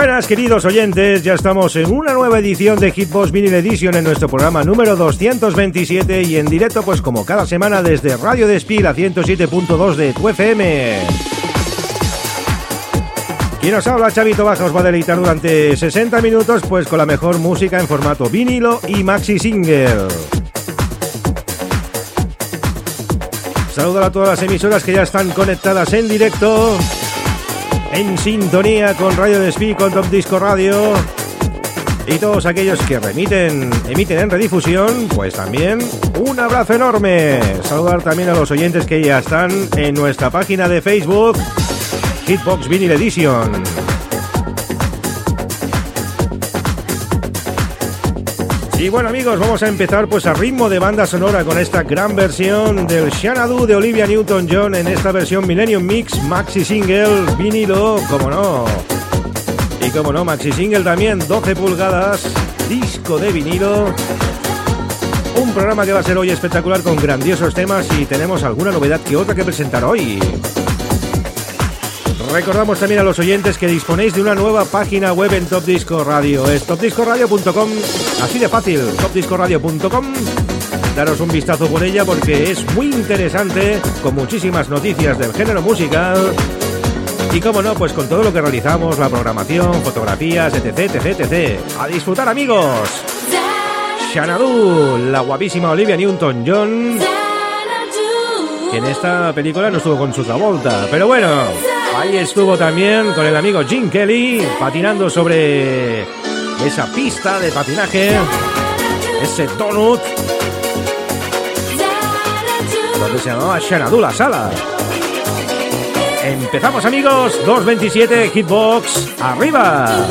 Buenas queridos oyentes, ya estamos en una nueva edición de Hitbox Vinyl Edition en nuestro programa número 227 y en directo pues como cada semana desde Radio Despil a 107.2 de tu FM. Quien nos habla, Chavito Baja, os va a deleitar durante 60 minutos pues con la mejor música en formato vinilo y maxi single. Saludo a todas las emisoras que ya están conectadas en directo en sintonía con Radio Despí, con Top Disco Radio y todos aquellos que remiten, emiten en redifusión, pues también un abrazo enorme. Saludar también a los oyentes que ya están en nuestra página de Facebook, Hitbox Vinyl Edition. Y bueno amigos, vamos a empezar pues a ritmo de banda sonora con esta gran versión del Xanadu de Olivia Newton-John en esta versión Millennium Mix Maxi Single vinilo, como no. Y como no, Maxi Single también, 12 pulgadas, disco de vinilo. Un programa que va a ser hoy espectacular con grandiosos temas y tenemos alguna novedad que otra que presentar hoy. Recordamos también a los oyentes que disponéis de una nueva página web en Top Disco Radio. Es topdiscoradio.com, así de fácil, topdiscoradio.com. Daros un vistazo por ella porque es muy interesante, con muchísimas noticias del género musical. Y como no, pues con todo lo que realizamos, la programación, fotografías, etc, etc, etc. ¡A disfrutar amigos! Xanadu, la guapísima Olivia Newton-John, que en esta película no estuvo con su Travolta, pero bueno... Ahí estuvo también con el amigo Jim Kelly patinando sobre esa pista de patinaje, ese donut, donde se llamaba Xanadu la sala. Empezamos amigos, 227 Hitbox, arriba.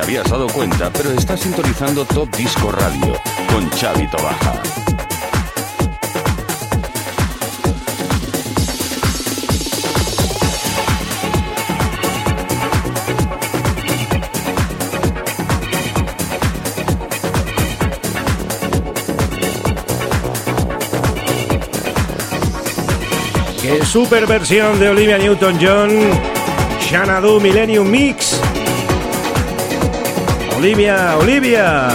Habías dado cuenta, pero estás sintonizando Top Disco Radio con Chavito Baja. Qué super versión de Olivia Newton-John, Xanadu Millennium Mix. Olivia, Olivia,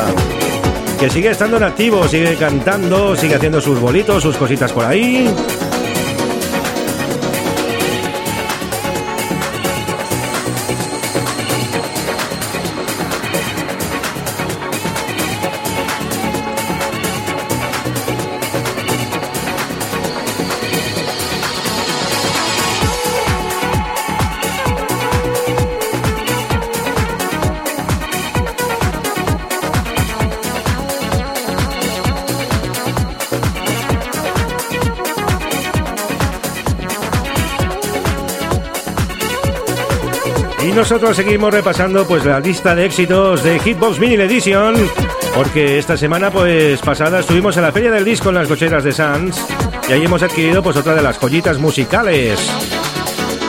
que sigue estando en activo, sigue cantando, sigue haciendo sus bolitos, sus cositas por ahí. Nosotros seguimos repasando pues la lista de éxitos de Hitbox Vinyl Edition, porque esta semana pues pasada estuvimos en la Feria del Disco en las cocheras de Sans y ahí hemos adquirido pues otra de las joyitas musicales.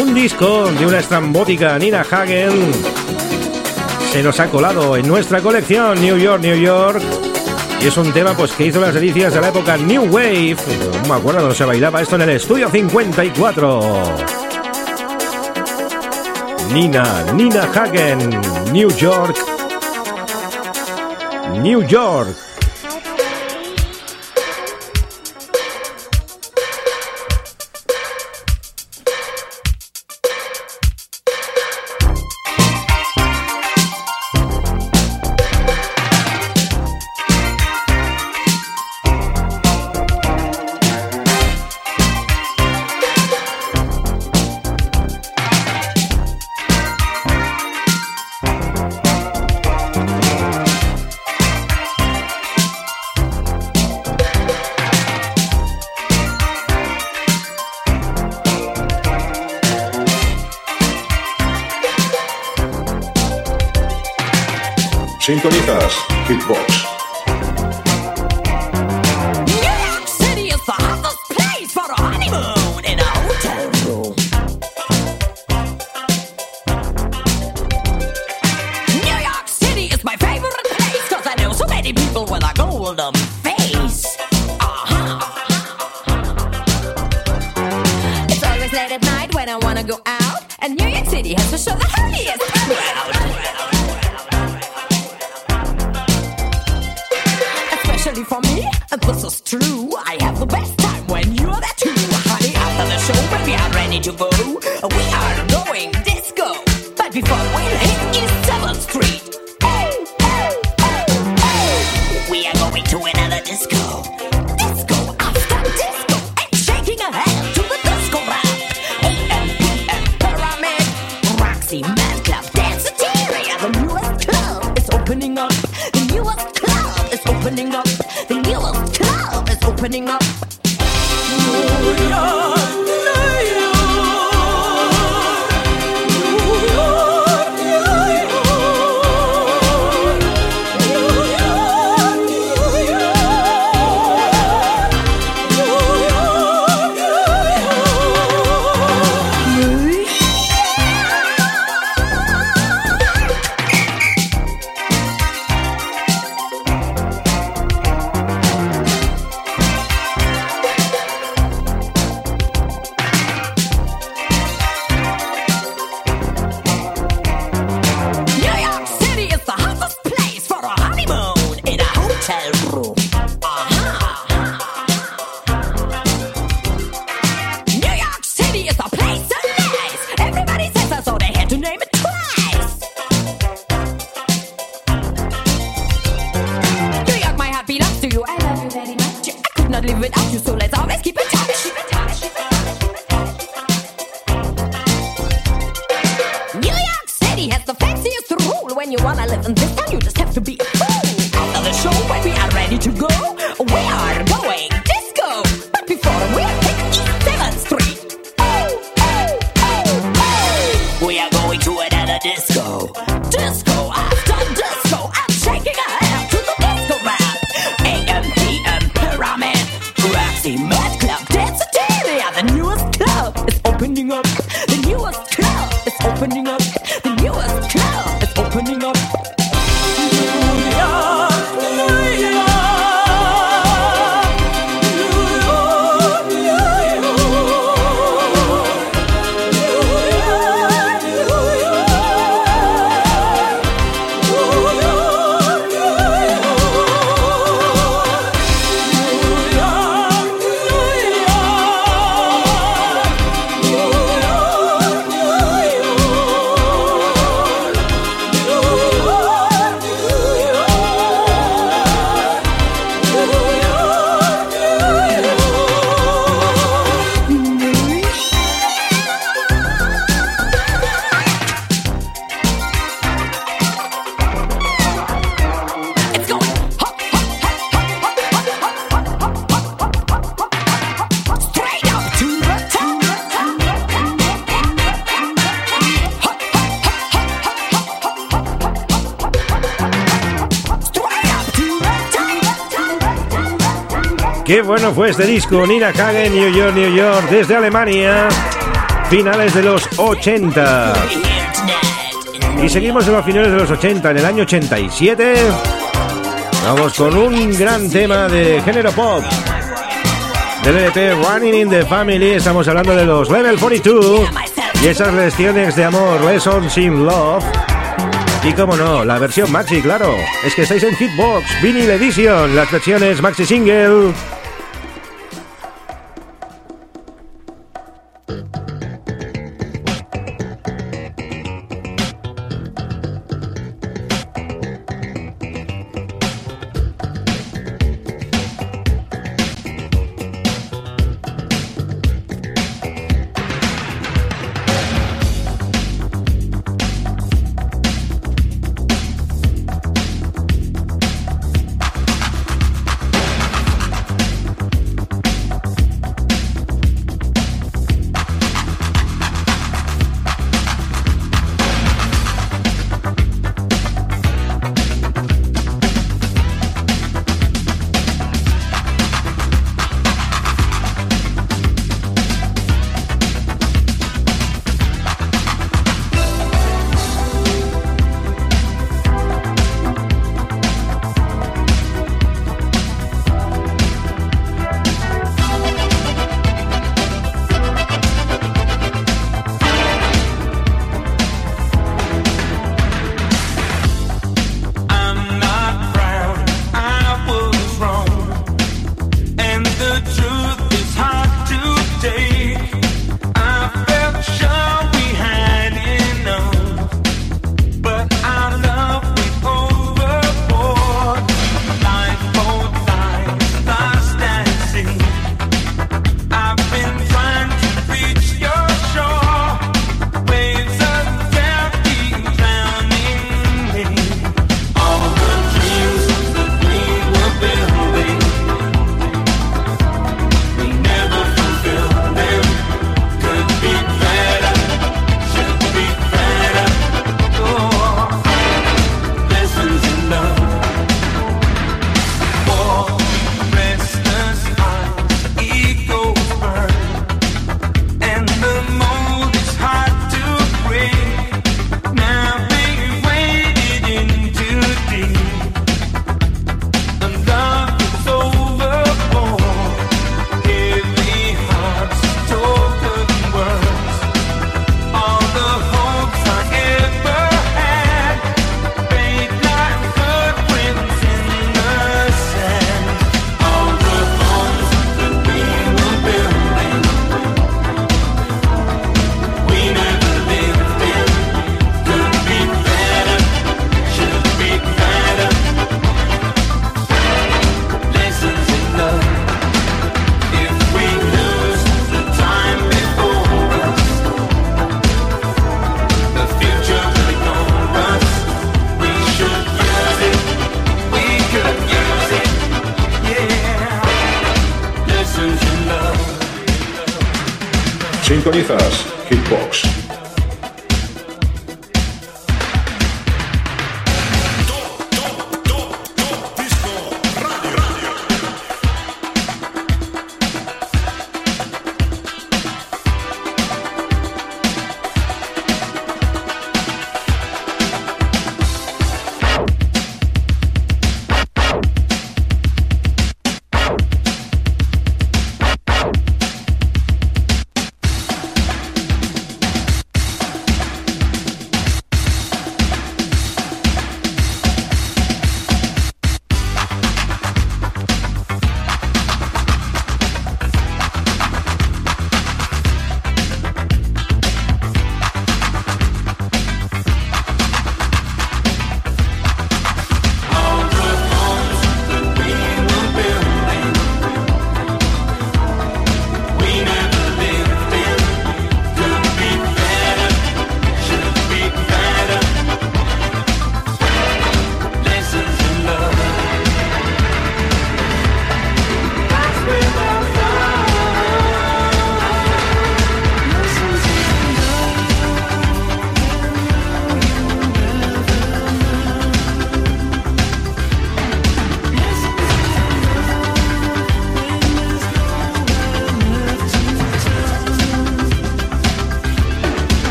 Un disco de una estrambótica Nina Hagen se nos ha colado en nuestra colección New York, New York. Y es un tema pues que hizo las delicias de la época New Wave. No me acuerdo se bailaba esto en el estudio 54. Nina, Nina Hagen, New York, New York. Golden face. Uh-huh. It's always late at night when I wanna go out, and New York City has to show the happiest bueno fue este disco, Nina Hagen, New York, New York, desde Alemania, finales de los 80. Y seguimos en los finales de los 80, en el año 87. Vamos con un gran tema de género pop. Del LP Running in the Family, estamos hablando de los Level 42 y esas lecciones de amor, Lessons in Love. Y como no, la versión maxi, claro. Es que estáis en Hitbox, Vinyl Edition, las versiones maxi single.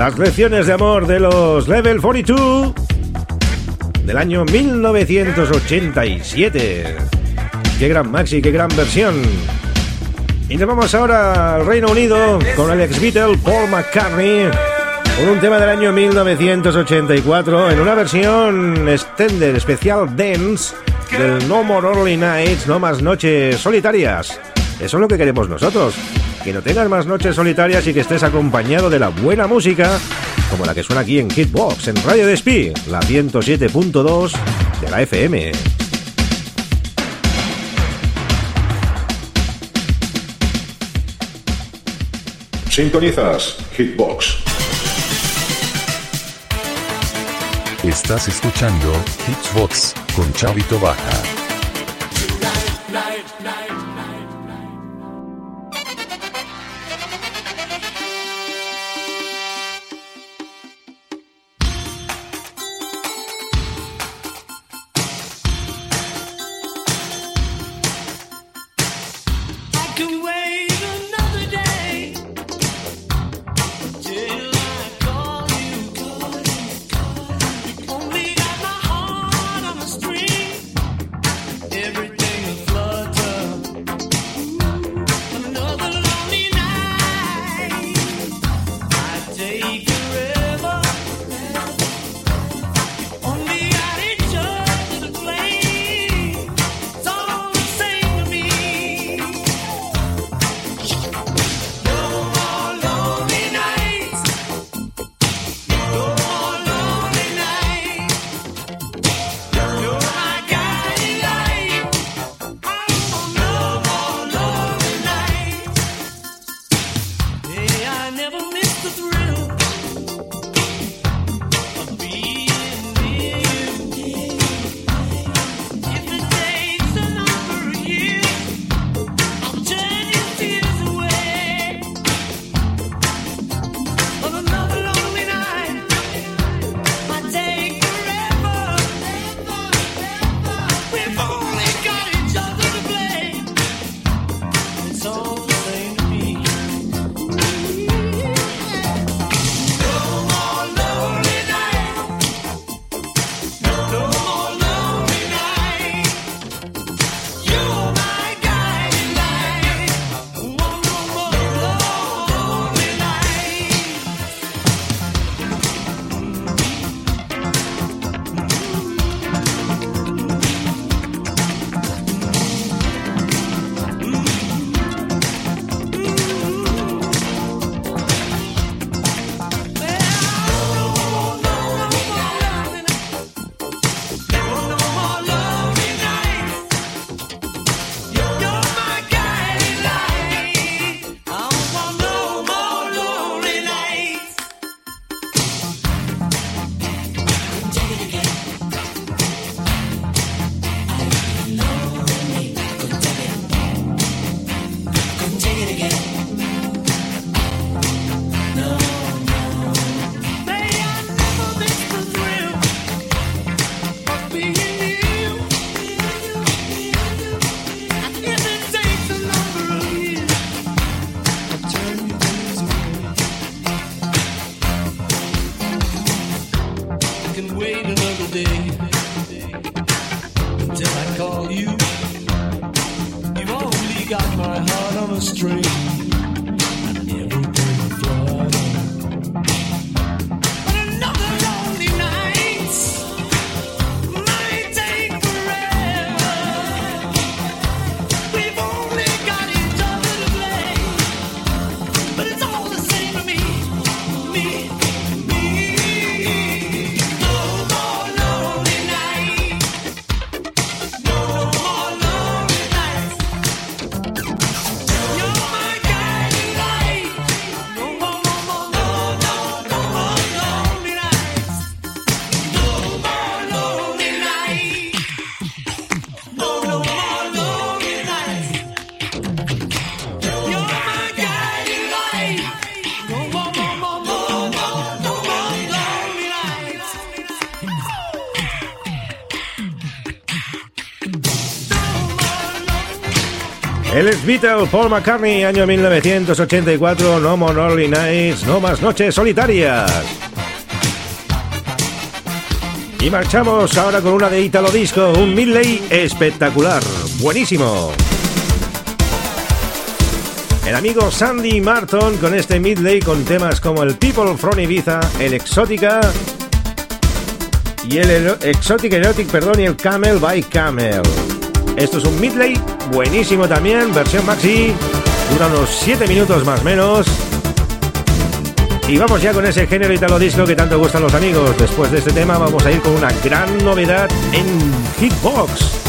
Las lecciones de amor de los Level 42 del año 1987. Qué gran maxi, qué gran versión. Y nos vamos ahora al Reino Unido con el ex Beatle Paul McCartney con un tema del año 1984 en una versión extended especial dance del No More Early Nights, no más noches solitarias. Eso es lo que queremos nosotros, que no tengas más noches solitarias y que estés acompañado de la buena música, como la que suena aquí en Hitbox, en Radio Despí, la 107.2 de la FM. Sintonizas Hitbox. Estás escuchando Hitbox con Chavito Baja. El ex Beatle Paul McCartney, año 1984, No More Lonely Nights, No Más Noches Solitarias. Y marchamos ahora con una de Italo Disco, un midley espectacular, buenísimo. El amigo Sandy Martin con este midley con temas como el People from Ibiza, el Exótica y el Exotic Erotic, perdón, y el Camel by Camel. Esto es un midley buenísimo también, versión maxi, dura unos 7 minutos más menos. Y vamos ya con ese género italo disco que tanto gustan los amigos. Después de este tema vamos a ir con una gran novedad en Hitbox.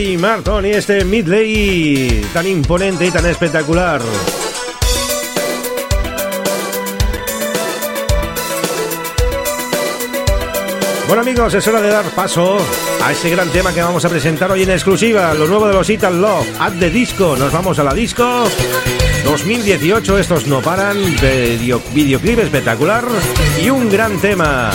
Martin y este Midley tan imponente y tan espectacular. Bueno amigos, es hora de dar paso a ese gran tema que vamos a presentar hoy en exclusiva, lo nuevo de los Ital Love, At the Disco. Nos vamos a la disco 2018, estos no paran, videoclip espectacular y un gran tema.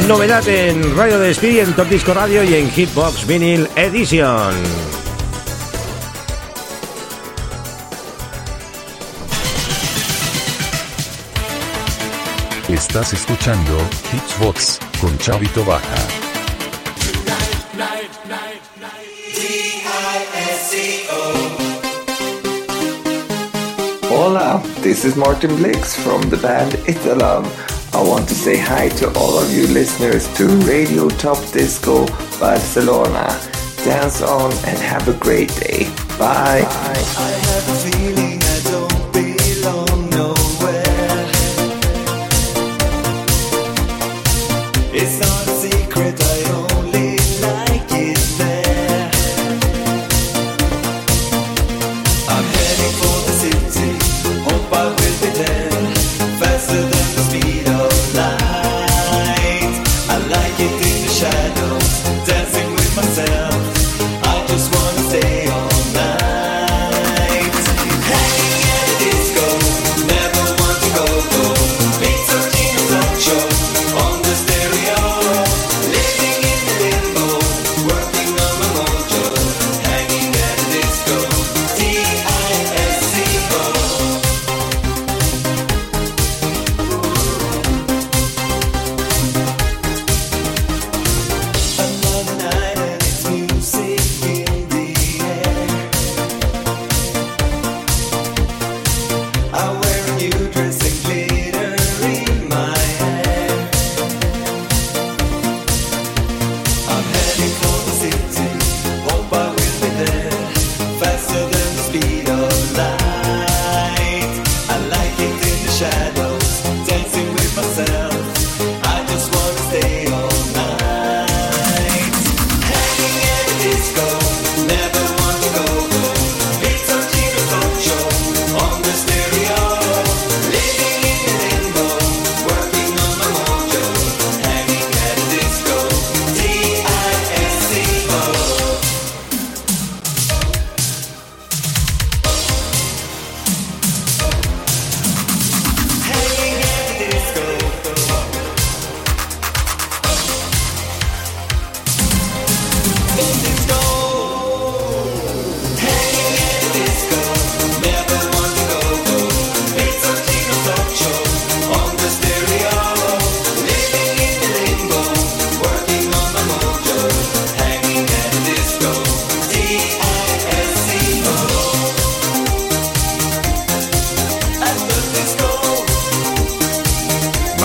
Novedad en Radio Despí, en Top Disco Radio y en Hitbox Vinyl Edition. Estás escuchando Hitbox con Chavito Baja. Hola, this is Martin Blix from the band Italam. I want to say hi to all of you listeners to Radio Top Disco Barcelona. Dance on and have a great day. Bye. Bye.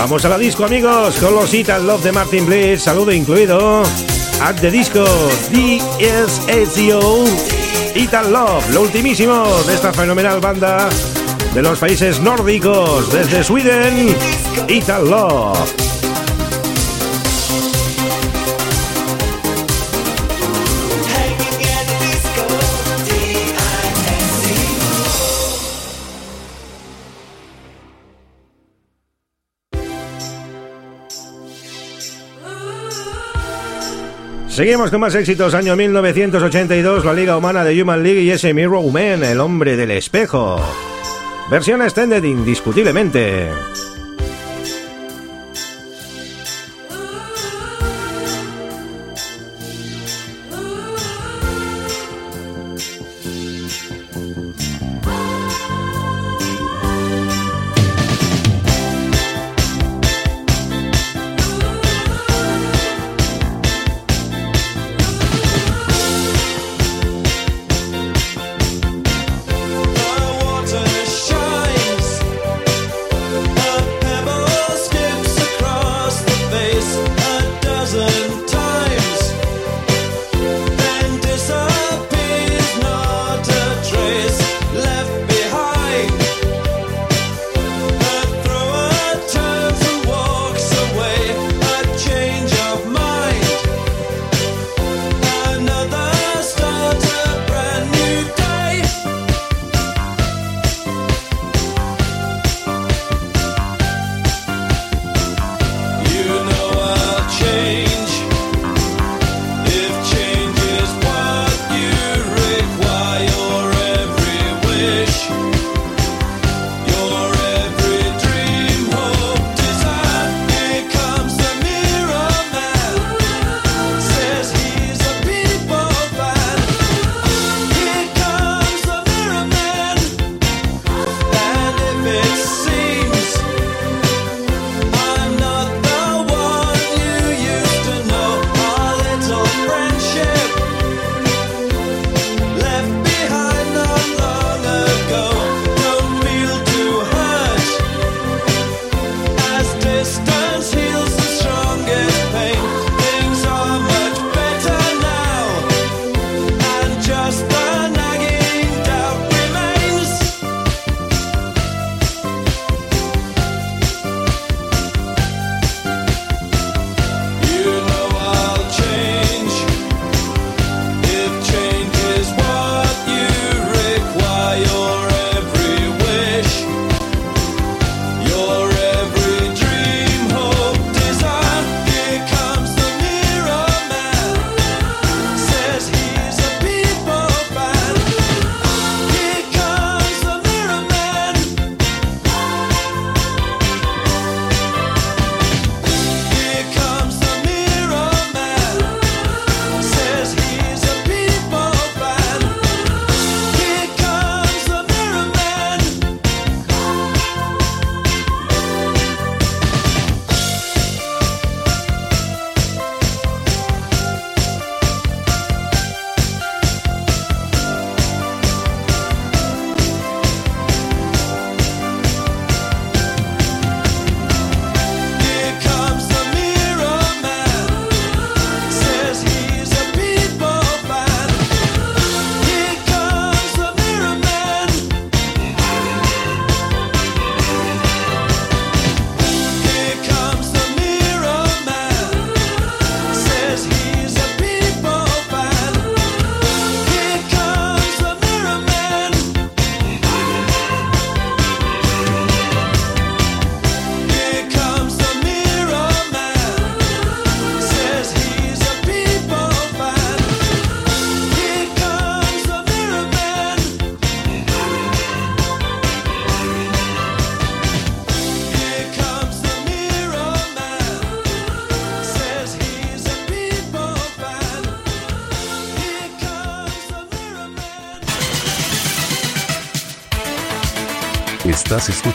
Vamos a la disco, amigos, con los Ital Love de Martin Bliss. Saludo incluido. At the disco, DSSO. Ital Love, lo ultimísimo de esta fenomenal banda de los países nórdicos. Desde Sweden, Ital Love. Seguimos con más éxitos. Año 1982, la Liga Humana de Human League y ese Mirror Man, el hombre del espejo. Versión extended indiscutiblemente.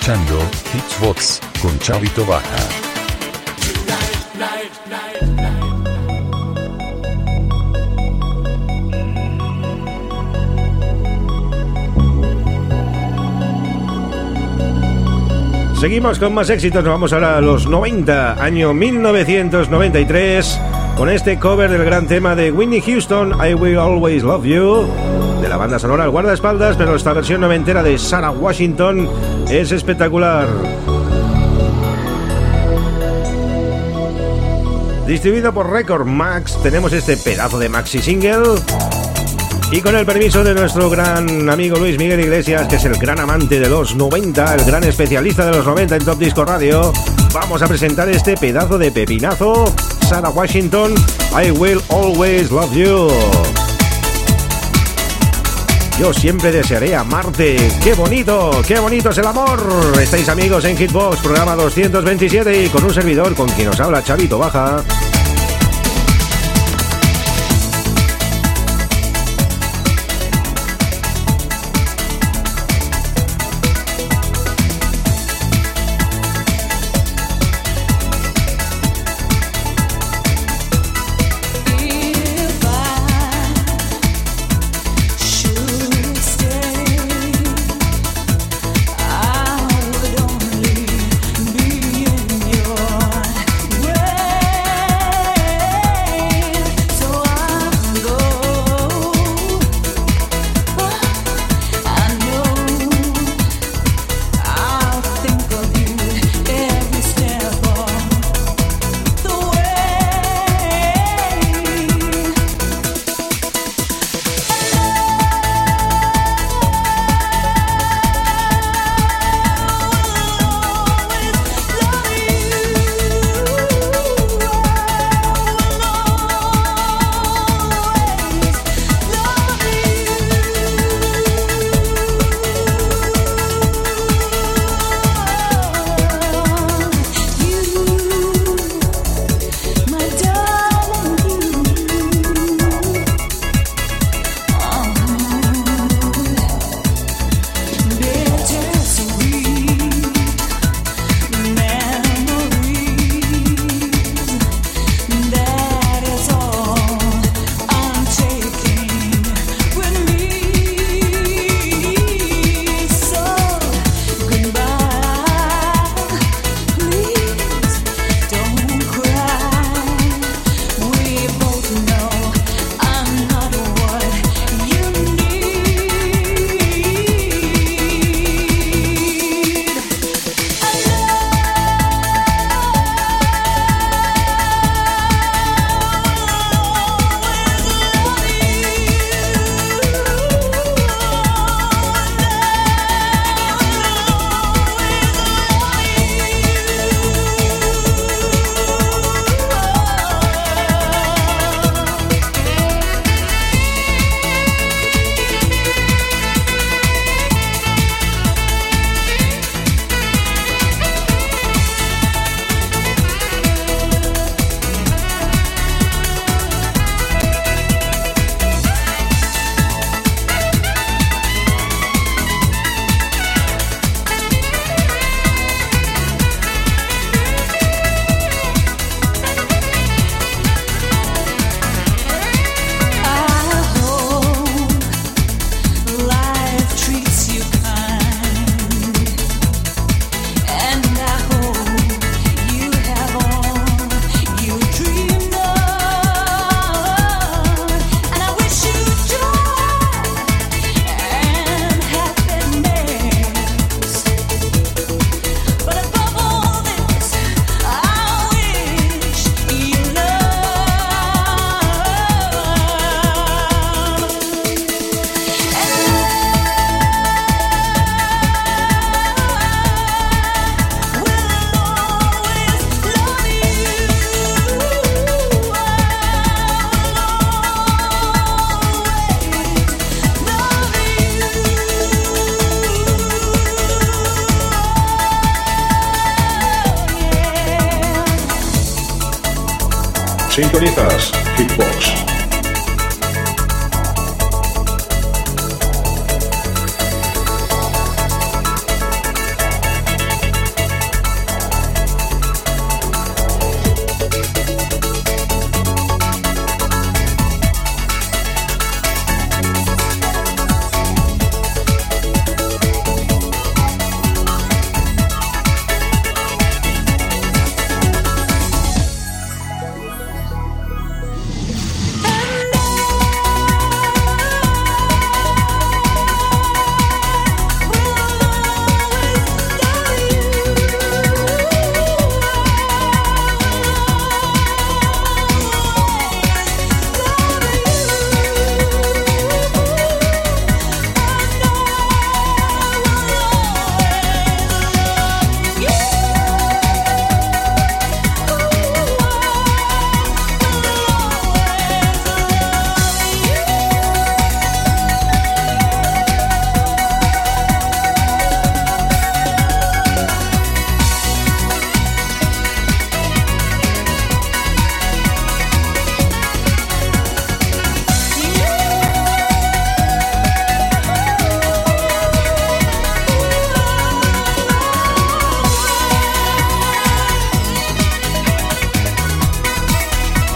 Escuchando Hitchbox con Chavito Baja. Seguimos con más éxitos, nos vamos ahora a los 90, año 1993, con este cover del gran tema de Whitney Houston, I Will Always Love You de la banda sonora El Guardaespaldas, pero esta versión noventera de Sarah Washington es espectacular. Distribuido por Record Max, tenemos este pedazo de maxi single. Y con el permiso de nuestro gran amigo Luis Miguel Iglesias, que es el gran amante de los 90, el gran especialista de los 90 en Top Disco Radio, vamos a presentar este pedazo de pepinazo Sarah Washington, I Will Always Love You. Yo siempre desearé amarte. ¡Qué bonito! ¡Qué bonito es el amor! Estáis amigos en Hitbox, programa 227 y con un servidor con quien os habla Chavito Baja.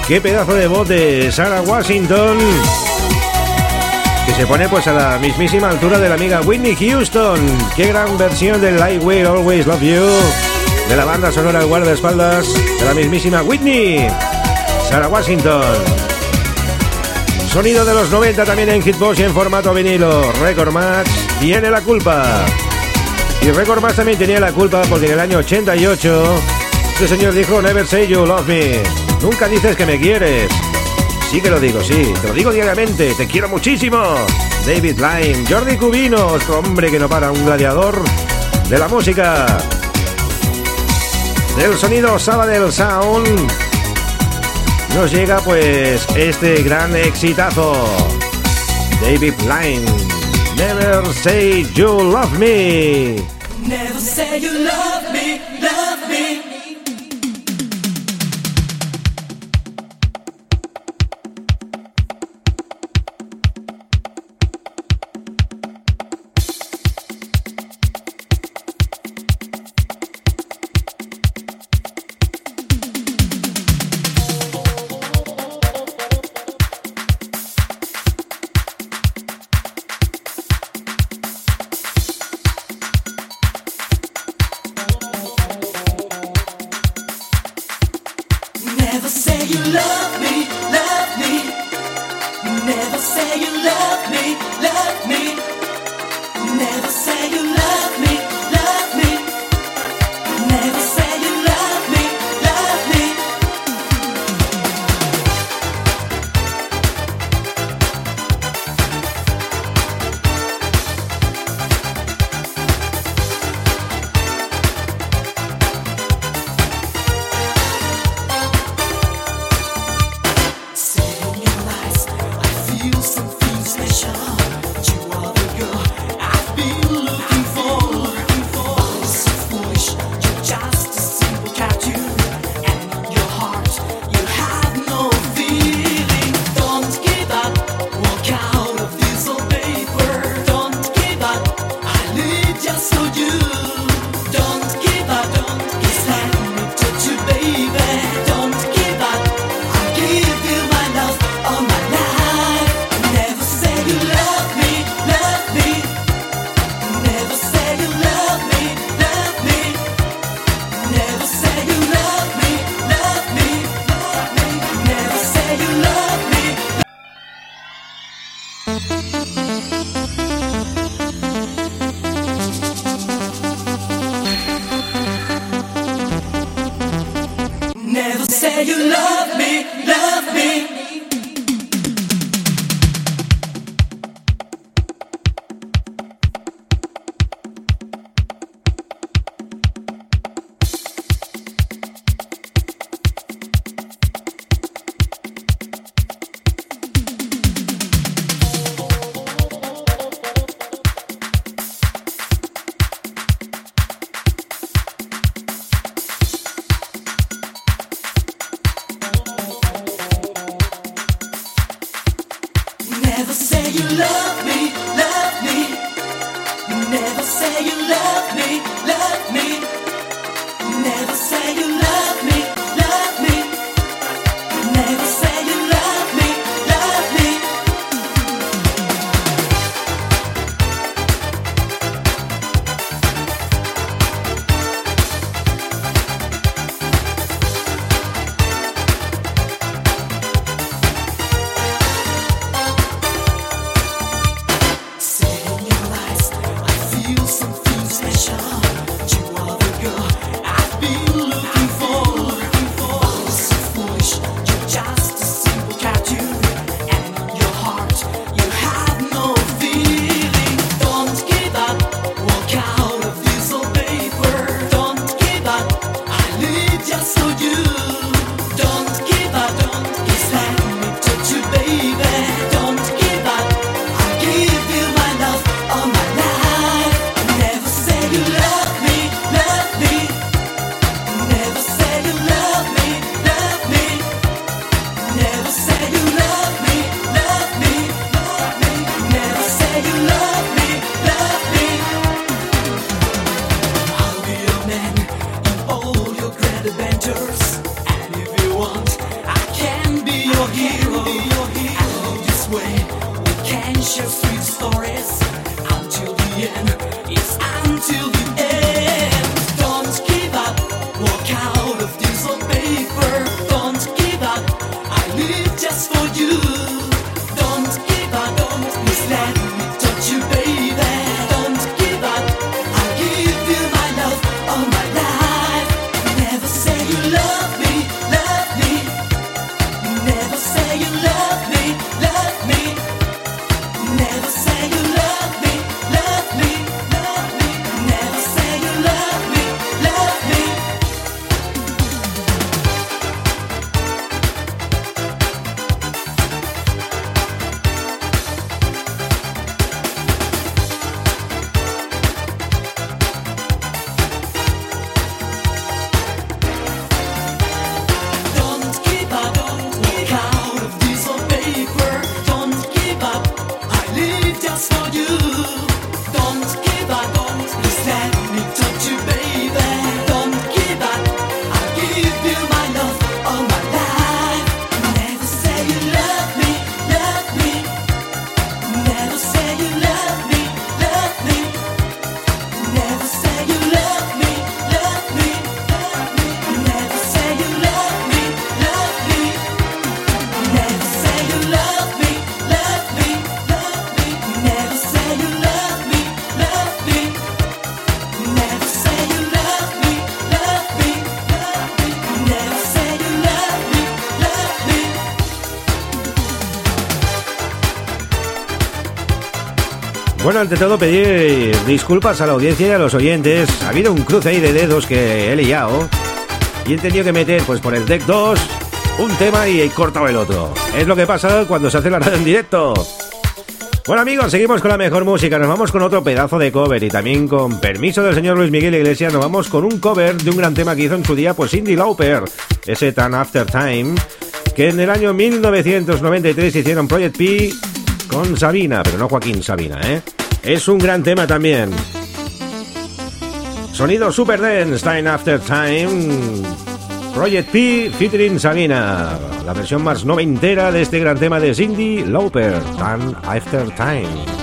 Qué pedazo de voz de Sarah Washington que se pone pues a la mismísima altura de la amiga Whitney Houston. Qué gran versión del I Will Always Love You de la banda sonora guardaespaldas de la mismísima Whitney. Sarah Washington. Sonido de los 90 también en Hitbox y en formato vinilo. Record Match tiene la culpa. Y Record Match también tenía la culpa porque en el año 88 este señor dijo Never say you love me. Nunca dices que me quieres. Sí que lo digo, sí, te lo digo diariamente, te quiero muchísimo. David Lyme, Jordi Cubino, otro hombre que no para, un gladiador de la música. Del sonido Sabadell Sound nos llega pues este gran exitazo. David Lyme, Never Say You Love Me. Never say you love me, love me. Say you love me, Bueno, ante todo pedir disculpas a la audiencia y a los oyentes. Ha habido un cruce ahí de dedos que he liado y he tenido que meter pues por el deck 2 un tema y he cortado el otro. Es lo que pasa cuando se hace la radio en directo. Bueno amigos, seguimos con la mejor música, nos vamos con otro pedazo de cover y también con permiso del señor Luis Miguel Iglesias nos vamos con un cover de un gran tema que hizo en su día pues Cindy Lauper, ese Tan After Time, que en el año 1993 hicieron Project P con Sabina, pero no Joaquín Sabina, ¿eh? Es un gran tema también. Sonido Super Dance, Time After Time. Project P featuring Sabina. La versión más noventera de este gran tema de Cindy Lauper, Time After Time.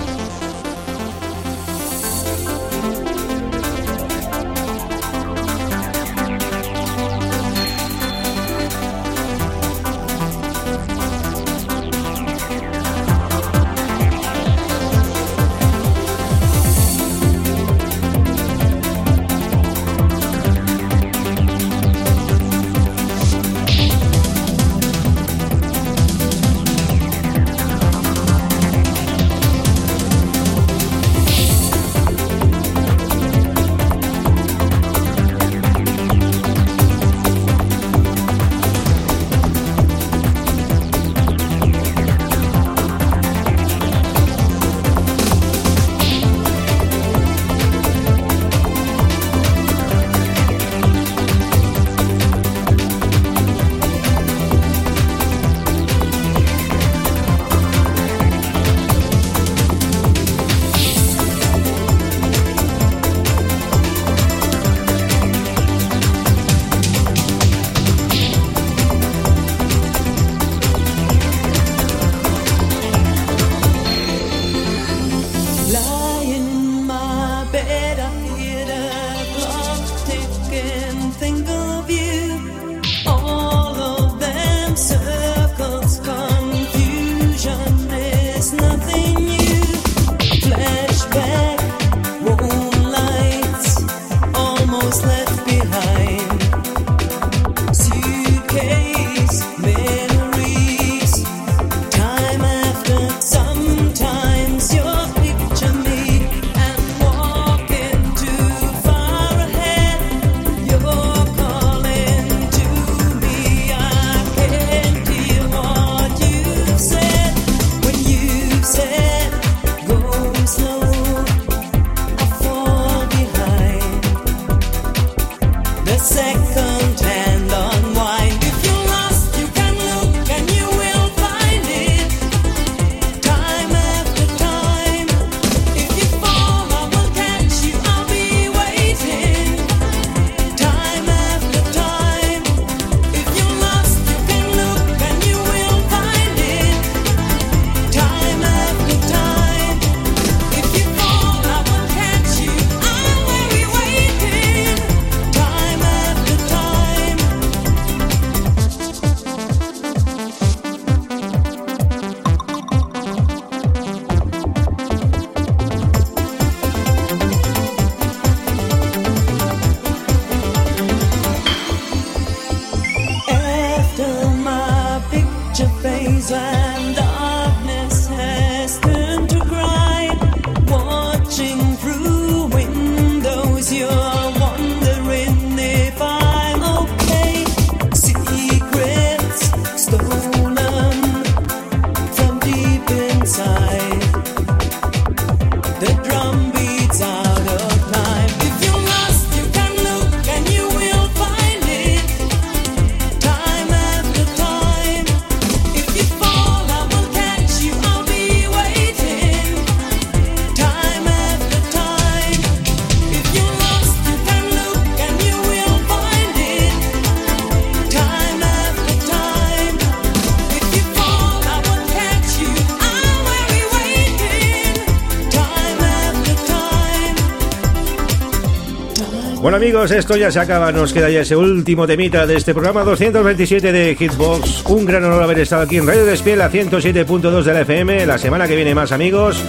Amigos, esto ya se acaba, nos queda ya ese último temita de este programa 227 de Hitbox. Un gran honor haber estado aquí en Radio Despiel a 107.2 de la FM. La semana que viene más amigos.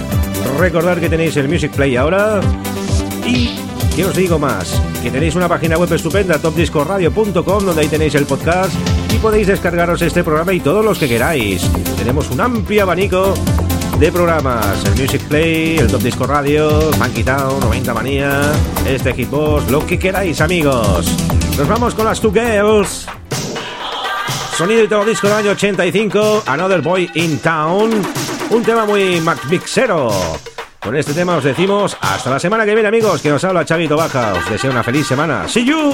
Recordad que tenéis el Music Play ahora. Y ¿qué os digo más? Que tenéis una página web estupenda, topdiscoradio.com, donde ahí tenéis el podcast y podéis descargaros este programa y todos los que queráis. Tenemos un amplio abanico de programas. El Music Play, el Top Disco Radio, Funky Town, 90 Manía, este Hitbox, lo que queráis, amigos. Nos vamos con las Two Girls. Sonido y todo disco del año 85, Another Boy in Town. Un tema muy Mixero. Con este tema os decimos hasta la semana que viene, amigos, que nos habla Chavito Baja. Os deseo una feliz semana. See you.